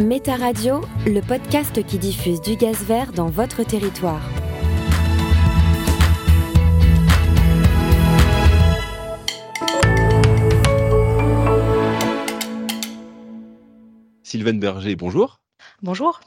Méta Radio, le podcast qui diffuse du gaz vert dans votre territoire. Sylvain Berger, bonjour. Bonjour.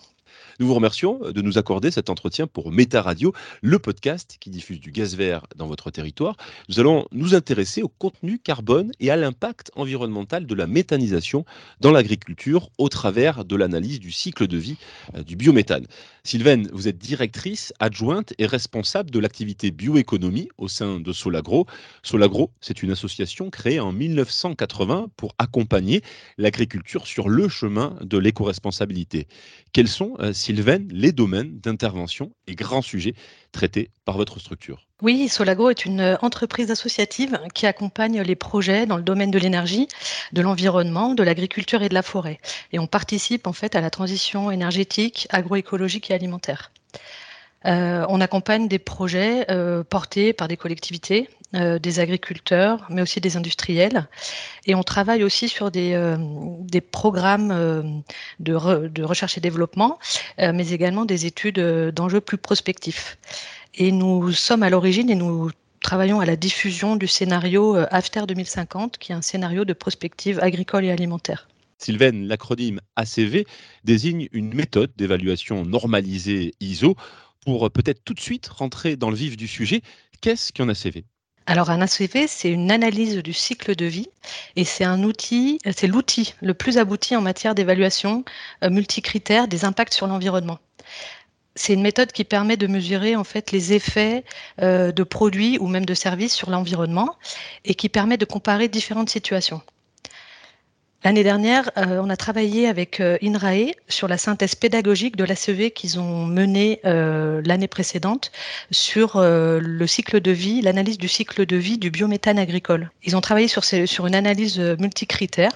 Nous vous remercions de nous accorder cet entretien pour Méta Radio, le podcast qui diffuse du gaz vert dans votre territoire. Nous allons nous intéresser au contenu carbone et à l'impact environnemental de la méthanisation dans l'agriculture au travers de l'analyse du cycle de vie euh, du biométhane. Sylvaine, vous êtes directrice adjointe et responsable de l'activité bioéconomie au sein de Solagro. Solagro, c'est une association créée en 1980 pour accompagner l'agriculture sur le chemin de l'éco-responsabilité. Quels sont, euh, Sylvain, les domaines d'intervention et grands sujets traités par votre structure Oui, Solagro est une entreprise associative qui accompagne les projets dans le domaine de l'énergie, de l'environnement, de l'agriculture et de la forêt. Et on participe en fait à la transition énergétique, agroécologique et alimentaire. Euh, on accompagne des projets euh, portés par des collectivités, euh, des agriculteurs, mais aussi des industriels. Et on travaille aussi sur des, programmes de, de, recherche et développement, mais également des études d'enjeux plus prospectifs. Et nous sommes à l'origine et nous travaillons à la diffusion du scénario After 2050, qui est un scénario de prospective agricole et alimentaire. Sylvain, l'acronyme ACV désigne une méthode d'évaluation normalisée ISO pour peut-être tout de suite rentrer dans le vif du sujet, qu'est-ce qu'un ACV alors un ACV, c'est une analyse du cycle de vie et c'est un outil, c'est l'outil le plus abouti en matière d'évaluation euh, multicritère des impacts sur l'environnement. C'est une méthode qui permet de mesurer en fait les effets euh, de produits ou même de services sur l'environnement et qui permet de comparer différentes situations. L'année dernière, euh, on a travaillé avec euh, INRAE sur la synthèse pédagogique de l'ACV qu'ils ont menée euh, l'année précédente sur le cycle de vie, l'analyse du cycle de vie du biométhane agricole. Ils ont travaillé sur, sur une analyse multicritère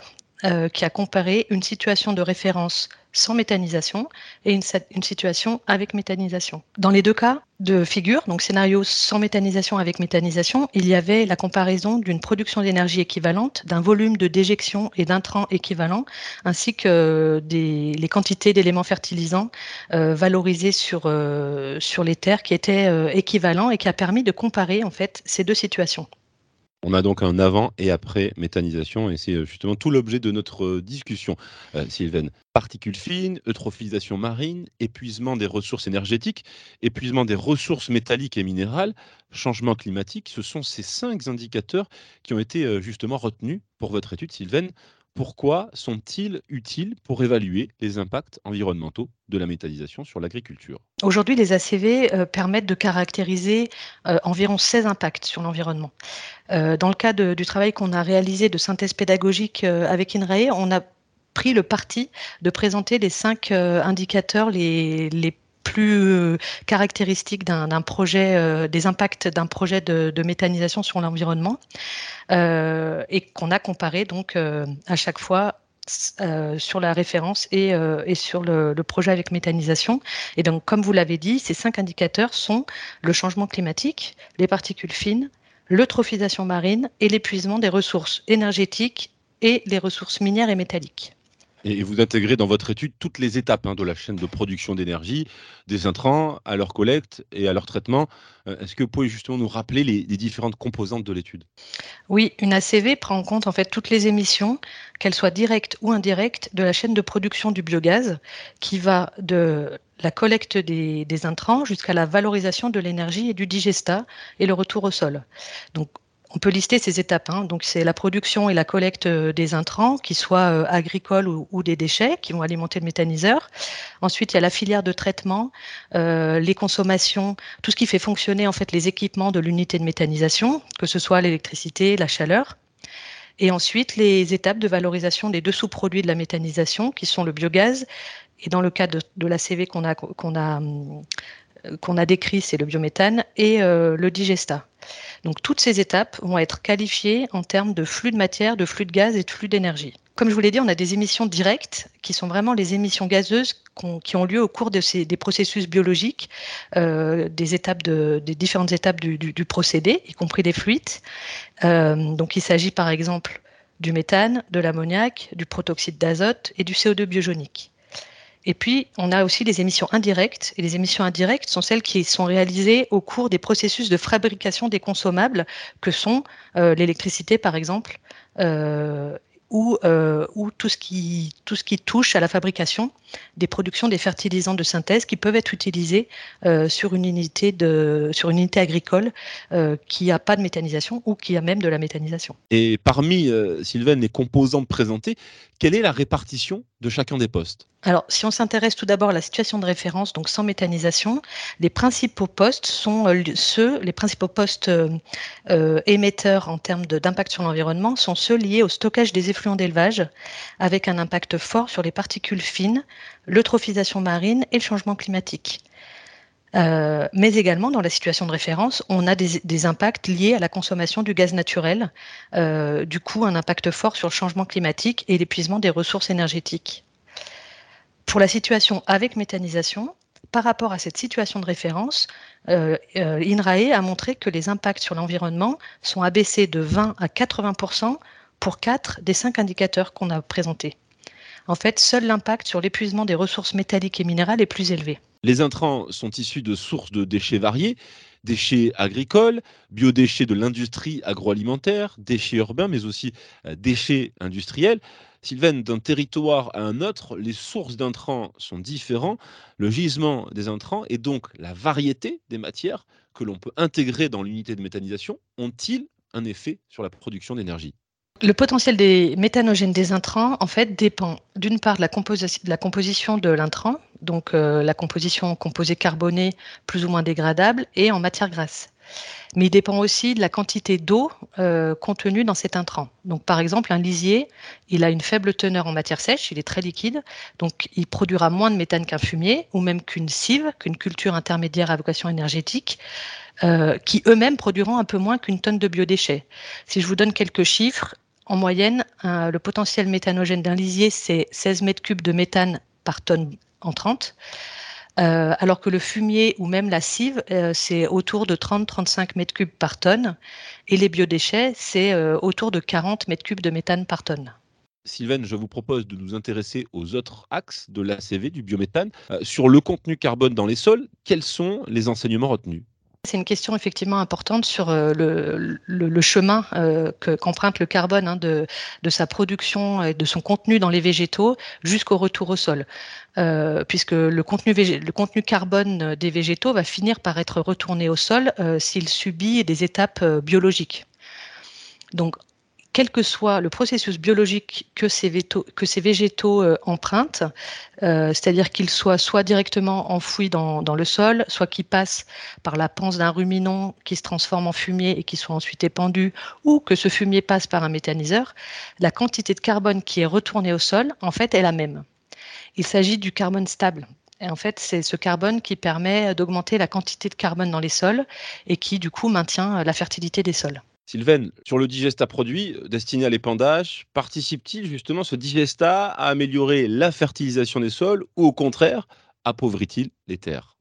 qui a comparé une situation de référence sans méthanisation et une, situation avec méthanisation. Dans les deux cas de figure, donc scénario sans méthanisation avec méthanisation, il y avait la comparaison d'une production d'énergie équivalente, d'un volume de déjection et d'intrants équivalents, ainsi que des, les quantités d'éléments fertilisants euh, valorisés sur, euh, sur les terres qui étaient euh, équivalents et qui a permis de comparer en fait ces deux situations. On a donc un avant et après méthanisation et c'est euh, justement tout l'objet de notre euh, discussion, euh, Sylvain. Particules fines, eutrophilisation marine, épuisement des ressources énergétiques, épuisement des ressources métalliques et minérales, changement climatique, ce sont ces cinq indicateurs qui ont été justement retenus pour votre étude, Sylvain. Pourquoi sont-ils utiles pour évaluer les impacts environnementaux de la méthanisation sur l'agriculture? Aujourd'hui, les ACV euh, permettent de caractériser euh, environ 16 impacts sur l'environnement. Euh, dans le cas du travail qu'on a réalisé de synthèse pédagogique avec INRAE, on a pris le parti de présenter les cinq indicateurs les, les plus euh, caractéristique d'un projet, euh, des impacts d'un projet de, méthanisation sur l'environnement, euh, et qu'on a comparé donc à chaque fois sur la référence et, sur le, le, projet avec méthanisation. Et donc, comme vous l'avez dit, ces cinq indicateurs sont le changement climatique, les particules fines, l'eutrophisation marine et l'épuisement des ressources énergétiques et les ressources minières et métalliques. Et vous intégrez dans votre étude toutes les étapes hein, de la chaîne de production d'énergie, des intrants à leur collecte et à leur traitement. Euh, est-ce que vous pouvez justement nous rappeler les, différentes composantes de l'étude? Oui, une ACV prend en compte en fait toutes les émissions, qu'elles soient directes ou indirectes, de la chaîne de production du biogaz, qui va de la collecte des, des intrants jusqu'à la valorisation de l'énergie et du digestat et le retour au sol. Donc on peut lister ces étapes. Hein. Donc, c'est la production et la collecte euh, des intrants, qu'ils soient euh, agricoles ou, des déchets, qui vont alimenter le méthaniseur. Ensuite, il y a la filière de traitement, euh, les consommations, tout ce qui fait fonctionner en fait les équipements de l'unité de méthanisation, que ce soit l'électricité, la chaleur. Et ensuite, les étapes de valorisation des deux sous-produits de la méthanisation, qui sont le biogaz Et dans le cas de, la CV qu'on a, qu'on a, qu'on a décrit, c'est le biométhane et le digesta. Donc toutes ces étapes vont être qualifiées en termes de flux de matière, de flux de gaz et de flux d'énergie. Comme je vous l'ai dit, on a des émissions directes qui sont vraiment les émissions gazeuses qui ont lieu au cours des processus biologiques, euh, des différentes étapes du, procédé, y compris des fluides. Euh, donc il s'agit par exemple du méthane, de l'ammoniac, du protoxyde d'azote et du CO2 biogénique. Et puis, on a aussi les émissions indirectes. Et les émissions indirectes sont celles qui sont réalisées au cours des processus de fabrication des consommables, que sont euh, l'électricité, par exemple, euh, ou, euh, ou tout, ce qui, touche à la fabrication des productions des fertilisants de synthèse qui peuvent être utilisés sur, une unité sur une unité agricole qui n'a pas de méthanisation ou qui a même de la méthanisation. Et parmi, Sylvain, les composants présentés, quelle est la répartition de chacun des postes alors, si on s'intéresse tout d'abord à la situation de référence, donc sans méthanisation, les principaux postes sont euh, ceux, les principaux postes euh, euh, émetteurs en termes d'impact sur l'environnement sont ceux liés au stockage des effluents d'élevage, avec un impact fort sur les particules fines, l'eutrophisation marine et le changement climatique. Mais également dans la situation de référence, on a des, impacts liés à la consommation du gaz naturel, du coup un impact fort sur le changement climatique et l'épuisement des ressources énergétiques. Pour la situation avec méthanisation, par rapport à cette situation de référence, euh, euh, INRAE a montré que les impacts sur l'environnement sont abaissés de 20 à 80% pour 4 des 5 indicateurs qu'on a présentés. En fait, seul l'impact sur l'épuisement des ressources métalliques et minérales est plus élevé. Les intrants sont issus de sources de déchets variés, déchets agricoles, biodéchets de l'industrie agroalimentaire, déchets urbains, mais aussi euh, déchets industriels. Sylvain, d'un territoire à un autre, les sources d'intrants sont différentes, le gisement des intrants et donc la variété des matières que l'on peut intégrer dans l'unité de méthanisation ont-ils un effet sur la production d'énergie? Le potentiel des méthanogènes des intrants, en fait, dépend d'une part de la, composition de l'intrant, donc euh, la composition composée carbonée plus ou moins dégradable, et en matière grasse mais il dépend aussi de la quantité d'eau euh, contenue dans cet intrant. Donc, par exemple, un lisier, il a une faible teneur en matière sèche, il est très liquide, donc il produira moins de méthane qu'un fumier, ou même qu'une cive, qu'une culture intermédiaire à vocation énergétique, euh, qui eux-mêmes produiront un peu moins qu'une tonne de biodéchets. Si je vous donne quelques chiffres, en moyenne, le potentiel méthanogène d'un lisier, c'est 16 mètres cubes de méthane par tonne en 30. Euh, alors que le fumier ou même la cive, euh, c'est autour de 30-35 mètres cubes par tonne, et les biodéchets, c'est euh, autour de 40 mètres cubes de méthane par tonne. Sylvain, je vous propose de nous intéresser aux autres axes de l'ACV, du biométhane. sur le contenu carbone dans les sols, quels sont les enseignements retenus? C'est une question effectivement importante sur euh, le, chemin euh, qu'emprunte le carbone hein, de, sa production et de son contenu dans les végétaux jusqu'au retour au sol. Euh, puisque le contenu, carbone des végétaux va finir par être retourné au sol s'il subit des étapes biologiques. Quel que soit le processus biologique que ces, végétaux euh, empruntent, euh, c'est-à-dire qu'ils soient soit directement enfouis dans, le sol, soit qu'ils passent par la panse d'un ruminant qui se transforme en fumier et qui soit ensuite épandu, ou que ce fumier passe par un méthaniseur, la quantité de carbone qui est retournée au sol, en fait, est la même. Il s'agit du carbone stable. Et en fait, c'est ce carbone qui permet d'augmenter la quantité de carbone dans les sols et qui, du coup, maintient la fertilité des sols. Sylvain, sur le digesta produit euh, destiné à l'épandage, participe-t-il justement ce digesta à améliorer la fertilisation des sols ou au contraire, appauvrit-il les terres?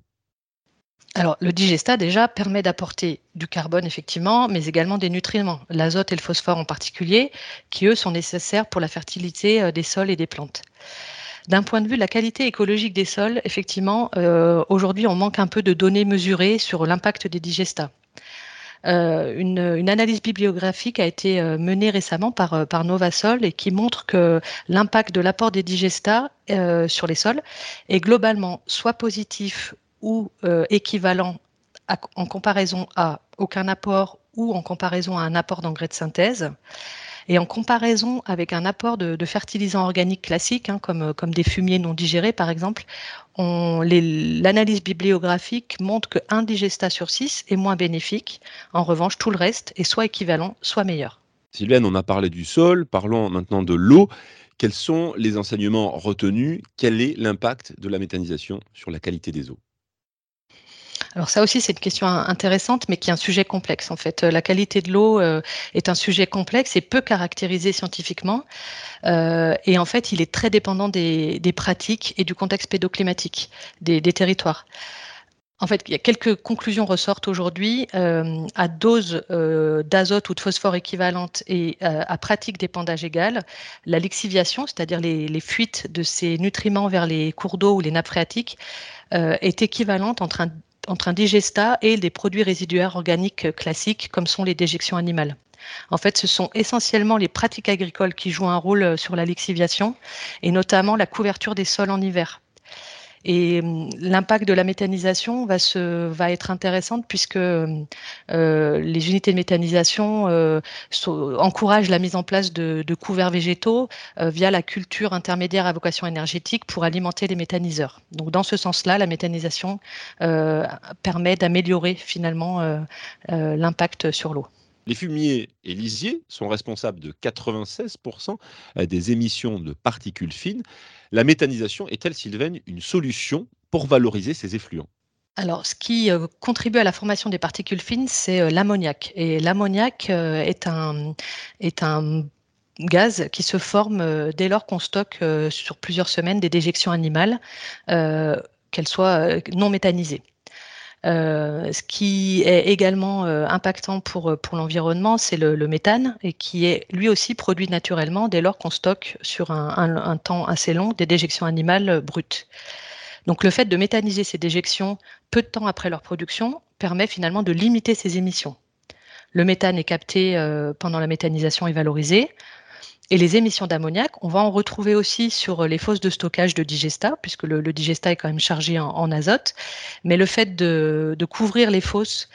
Alors, le digesta, déjà, permet d'apporter du carbone, effectivement, mais également des nutriments, l'azote et le phosphore en particulier, qui, eux, sont nécessaires pour la fertilité euh, des sols et des plantes. D'un point de vue de la qualité écologique des sols, effectivement, euh, aujourd'hui, on manque un peu de données mesurées sur l'impact des digestats. Euh, une, analyse bibliographique a été euh, menée récemment par, euh, par Novasol et qui montre que l'impact de l'apport des digestats sur les sols est globalement soit positif ou équivalent en comparaison à aucun apport ou en comparaison à un apport d'engrais de synthèse. Et en comparaison avec un apport de, fertilisants organiques classiques, hein, comme, comme des fumiers non digérés par exemple, l'analyse bibliographique montre qu'un digestat sur six est moins bénéfique. En revanche, tout le reste est soit équivalent, soit meilleur. Sylvain, on a parlé du sol, parlons maintenant de l'eau. Quels sont les enseignements retenus? Quel est l'impact de la méthanisation sur la qualité des eaux? Alors ça aussi, c'est une question intéressante, mais qui est un sujet complexe. En fait, la qualité de l'eau euh, est un sujet complexe et peu caractérisé scientifiquement. Euh, et en fait, il est très dépendant des, pratiques et du contexte pédoclimatique des, territoires. En fait, il y a quelques conclusions ressortent aujourd'hui. Euh, à dose d'azote ou de phosphore équivalente et à pratique d'épandage égale, la lixiviation, c'est-à-dire les, les, fuites de ces nutriments vers les cours d'eau ou les nappes phréatiques, est équivalente entre un entre un digestat et des produits résiduaires organiques classiques comme sont les déjections animales. En fait, ce sont essentiellement les pratiques agricoles qui jouent un rôle sur la lixiviation et notamment la couverture des sols en hiver. Et hum, l'impact de la méthanisation va, être intéressante puisque euh, les unités de méthanisation euh, encouragent la mise en place de, couverts végétaux euh, via la culture intermédiaire à vocation énergétique pour alimenter les méthaniseurs. Donc dans ce sens-là, la méthanisation permet d'améliorer finalement l'impact sur l'eau. Les fumiers et lisiers sont responsables de 96% des émissions de particules fines. La méthanisation est-elle, Sylvaine, une solution pour valoriser ces effluents? Alors, ce qui euh, contribue à la formation des particules fines, c'est euh, l'ammoniac. Et l'ammoniac euh, est un gaz qui se forme dès lors qu'on stocke sur plusieurs semaines des déjections animales, qu'elles soient non méthanisées. Euh, ce qui est également euh, impactant pour, pour l'environnement, c'est le, méthane, qui est lui aussi produit naturellement dès lors qu'on stocke sur un, temps assez long des déjections animales brutes. Donc le fait de méthaniser ces déjections peu de temps après leur production permet finalement de limiter ces émissions. Le méthane est capté euh, pendant la méthanisation et valorisé. Et les émissions d'ammoniac, on va en retrouver aussi sur les fosses de stockage de digesta, puisque le, digesta est quand même chargé en, azote. Mais le fait de, couvrir les fosses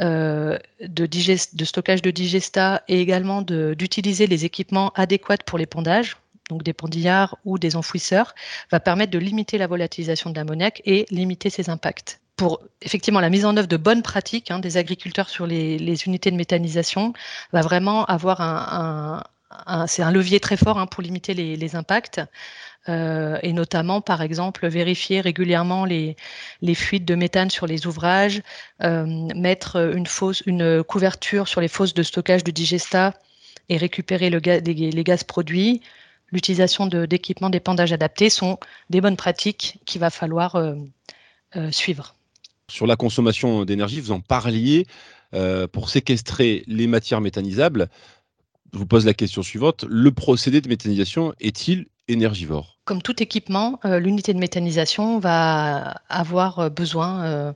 euh, de, stockage de digesta et également d'utiliser les équipements adéquats pour l'épandage, donc des pendillards ou des enfouisseurs, va permettre de limiter la volatilisation de l'ammoniac et limiter ses impacts pour effectivement la mise en œuvre de bonnes pratiques hein, des agriculteurs sur les, unités de méthanisation va vraiment avoir un, c'est un levier très fort hein, pour limiter les, impacts. Euh, et notamment, par exemple, vérifier régulièrement les, fuites de méthane sur les ouvrages, euh, mettre une, une couverture sur les fosses de stockage de digesta et récupérer le les, gaz produits. L'utilisation d'équipements d'épandage adaptés sont des bonnes pratiques qu'il va falloir euh, suivre. Sur la consommation d'énergie, vous en parliez. pour séquestrer les matières méthanisables, je vous pose la question suivante. Le procédé de méthanisation est-il énergivore? Comme tout équipement, euh, l'unité de méthanisation va avoir euh, besoin,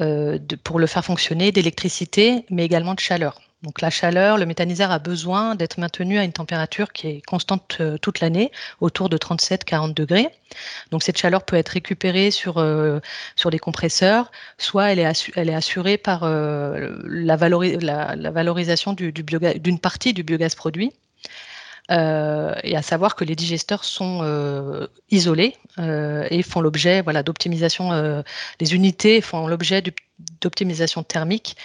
euh, pour le faire fonctionner, d'électricité, mais également de chaleur. Donc la chaleur, le méthaniseur a besoin d'être maintenu à une température qui est constante euh, toute l'année, autour de 37-40 degrés. Donc cette chaleur peut être récupérée sur, euh, les compresseurs, soit elle est, assurée par euh, la, valorisation d'une du, d'une partie du biogaz produit. et à savoir que les digesteurs sont isolés et font l'objet voilà, d'optimisation. les unités font l'objet d'optimisation thermique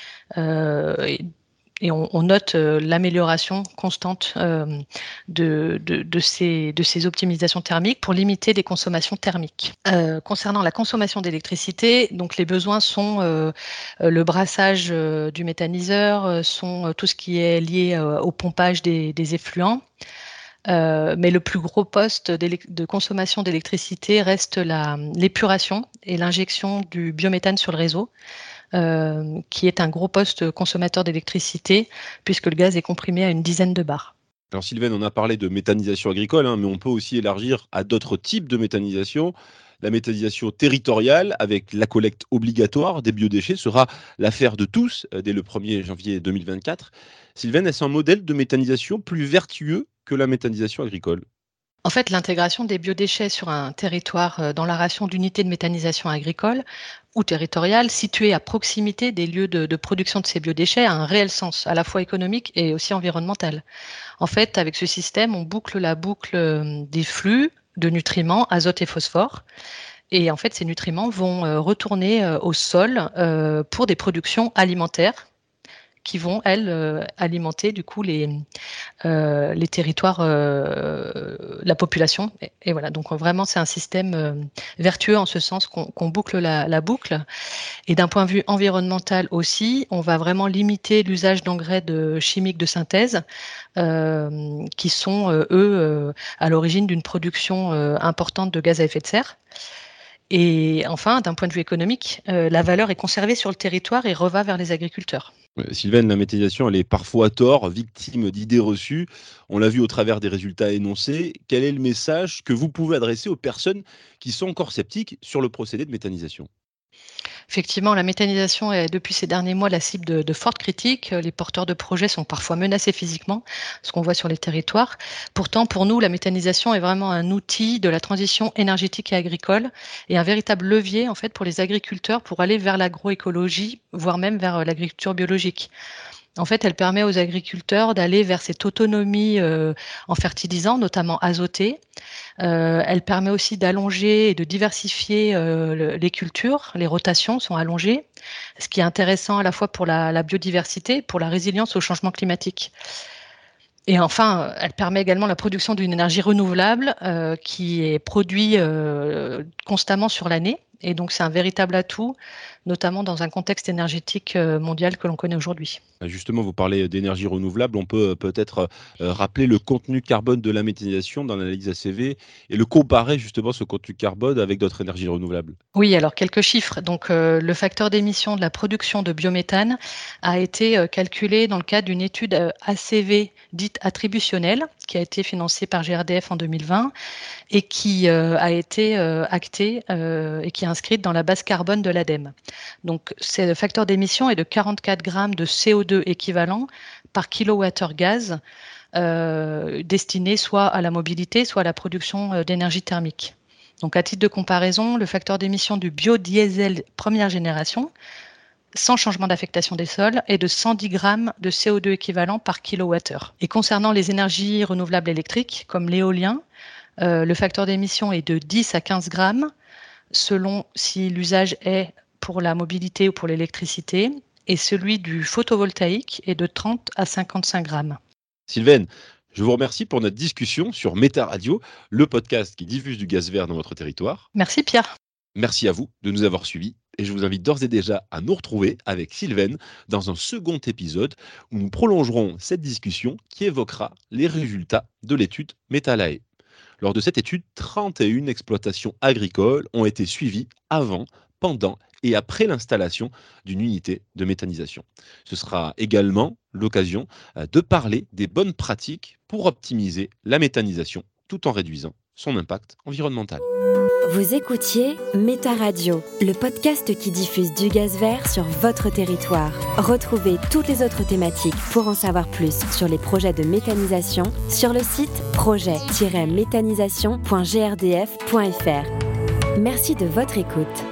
on, note euh, l'amélioration constante euh, de, ces, optimisations thermiques pour limiter les consommations thermiques. Euh, concernant la consommation d'électricité, donc les besoins sont le brassage du méthaniseur, sont tout ce qui est lié au pompage des effluents. mais le plus gros poste de consommation d'électricité reste l'épuration et l'injection du biométhane sur le réseau. Euh, qui est un gros poste consommateur d'électricité, puisque le gaz est comprimé à une dizaine de bars. Alors Sylvain, on a parlé de méthanisation agricole, hein, mais on peut aussi élargir à d'autres types de méthanisation. La méthanisation territoriale, avec la collecte obligatoire des biodéchets, sera l'affaire de tous euh, dès le 1er janvier 2024. Sylvain, est-ce un modèle de méthanisation plus vertueux que la méthanisation agricole? En fait, l'intégration des biodéchets sur un territoire euh, dans la ration d'unités de méthanisation agricole ou territoriale située à proximité des lieux de, production de ces biodéchets a un réel sens, à la fois économique et aussi environnemental. En fait, avec ce système, on boucle la boucle euh, des flux de nutriments, azote et phosphore. Et en fait, ces nutriments vont euh, retourner au sol pour des productions alimentaires qui vont, elles, alimenter du coup les, les territoires, la population. Et, voilà, donc vraiment, c'est un système vertueux en ce sens qu'on boucle la, boucle. Et d'un point de vue environnemental aussi, on va vraiment limiter l'usage d'engrais de chimiques de synthèse qui sont, eux, à l'origine d'une production importante de gaz à effet de serre. Et enfin, d'un point de vue économique, euh, la valeur est conservée sur le territoire et reva vers les agriculteurs. Sylvaine, la méthanisation, elle est parfois tort, victime d'idées reçues. On l'a vu au travers des résultats énoncés. Quel est le message que vous pouvez adresser aux personnes qui sont encore sceptiques sur le procédé de méthanisation? Effectivement, la méthanisation est depuis ces derniers mois la cible de, fortes critiques. Les porteurs de projets sont parfois menacés physiquement, ce qu'on voit sur les territoires. Pourtant, pour nous, la méthanisation est vraiment un outil de la transition énergétique et agricole et un véritable levier en fait pour les agriculteurs pour aller vers l'agroécologie, voire même vers l'agriculture biologique. En fait, elle permet aux agriculteurs d'aller vers cette autonomie euh, en fertilisant, notamment azoté. Euh, elle permet aussi d'allonger et de diversifier euh, les cultures. Les rotations sont allongées, ce qui est intéressant à la fois pour la, la biodiversité, pour la résilience au changement climatique. Et enfin, elle permet également la production d'une énergie renouvelable qui est produite constamment sur l'année. Et donc, c'est un véritable atout notamment dans un contexte énergétique euh, mondial que l'on connaît aujourd'hui. Ah, justement, vous parlez d'énergie renouvelable. On peut euh, peut-être euh, rappeler le contenu carbone de la méthanisation dans l'analyse ACV et le comparer justement ce contenu carbone avec d'autres énergies renouvelables. Oui, alors quelques chiffres. Donc, le facteur d'émission de la production de biométhane a été calculé dans le cadre d'une étude ACV dite attributionnelle qui a été financée par GRDF en 2020 et qui a été actée et qui est inscrite dans la base carbone de l'ADEME. Donc, le facteur d'émission est de 44 grammes de CO2 équivalent par kilowattheure gaz euh, destiné soit à la mobilité, soit à la production euh, d'énergie thermique. Donc, à titre de comparaison, le facteur d'émission du biodiesel première génération, sans changement d'affectation des sols, est de 110 grammes de CO2 équivalent par kilowattheure. Et concernant les énergies renouvelables électriques, comme l'éolien, euh, le facteur d'émission est de 10 à 15 grammes selon si l'usage est pour la mobilité ou pour l'électricité, et celui du photovoltaïque est de 30 à 55 grammes. Sylvaine, je vous remercie pour notre discussion sur Méta Radio, le podcast qui diffuse du gaz vert dans votre territoire. Merci Pierre. Merci à vous de nous avoir suivis et je vous invite d'ores et déjà à nous retrouver avec Sylvaine dans un second épisode où nous prolongerons cette discussion qui évoquera les résultats de l'étude Métalae. Lors de cette étude, 31 exploitations agricoles ont été suivies avant, pendant et après l'installation d'une unité de méthanisation. Ce sera également l'occasion euh, de parler des bonnes pratiques pour optimiser la méthanisation tout en réduisant son impact environnemental. Vous écoutiez Méta Radio, le podcast qui diffuse du gaz vert sur votre territoire. Retrouvez toutes les autres thématiques pour en savoir plus sur les projets de méthanisation sur le site projet-méthanisation.grdf.fr. Merci de votre écoute.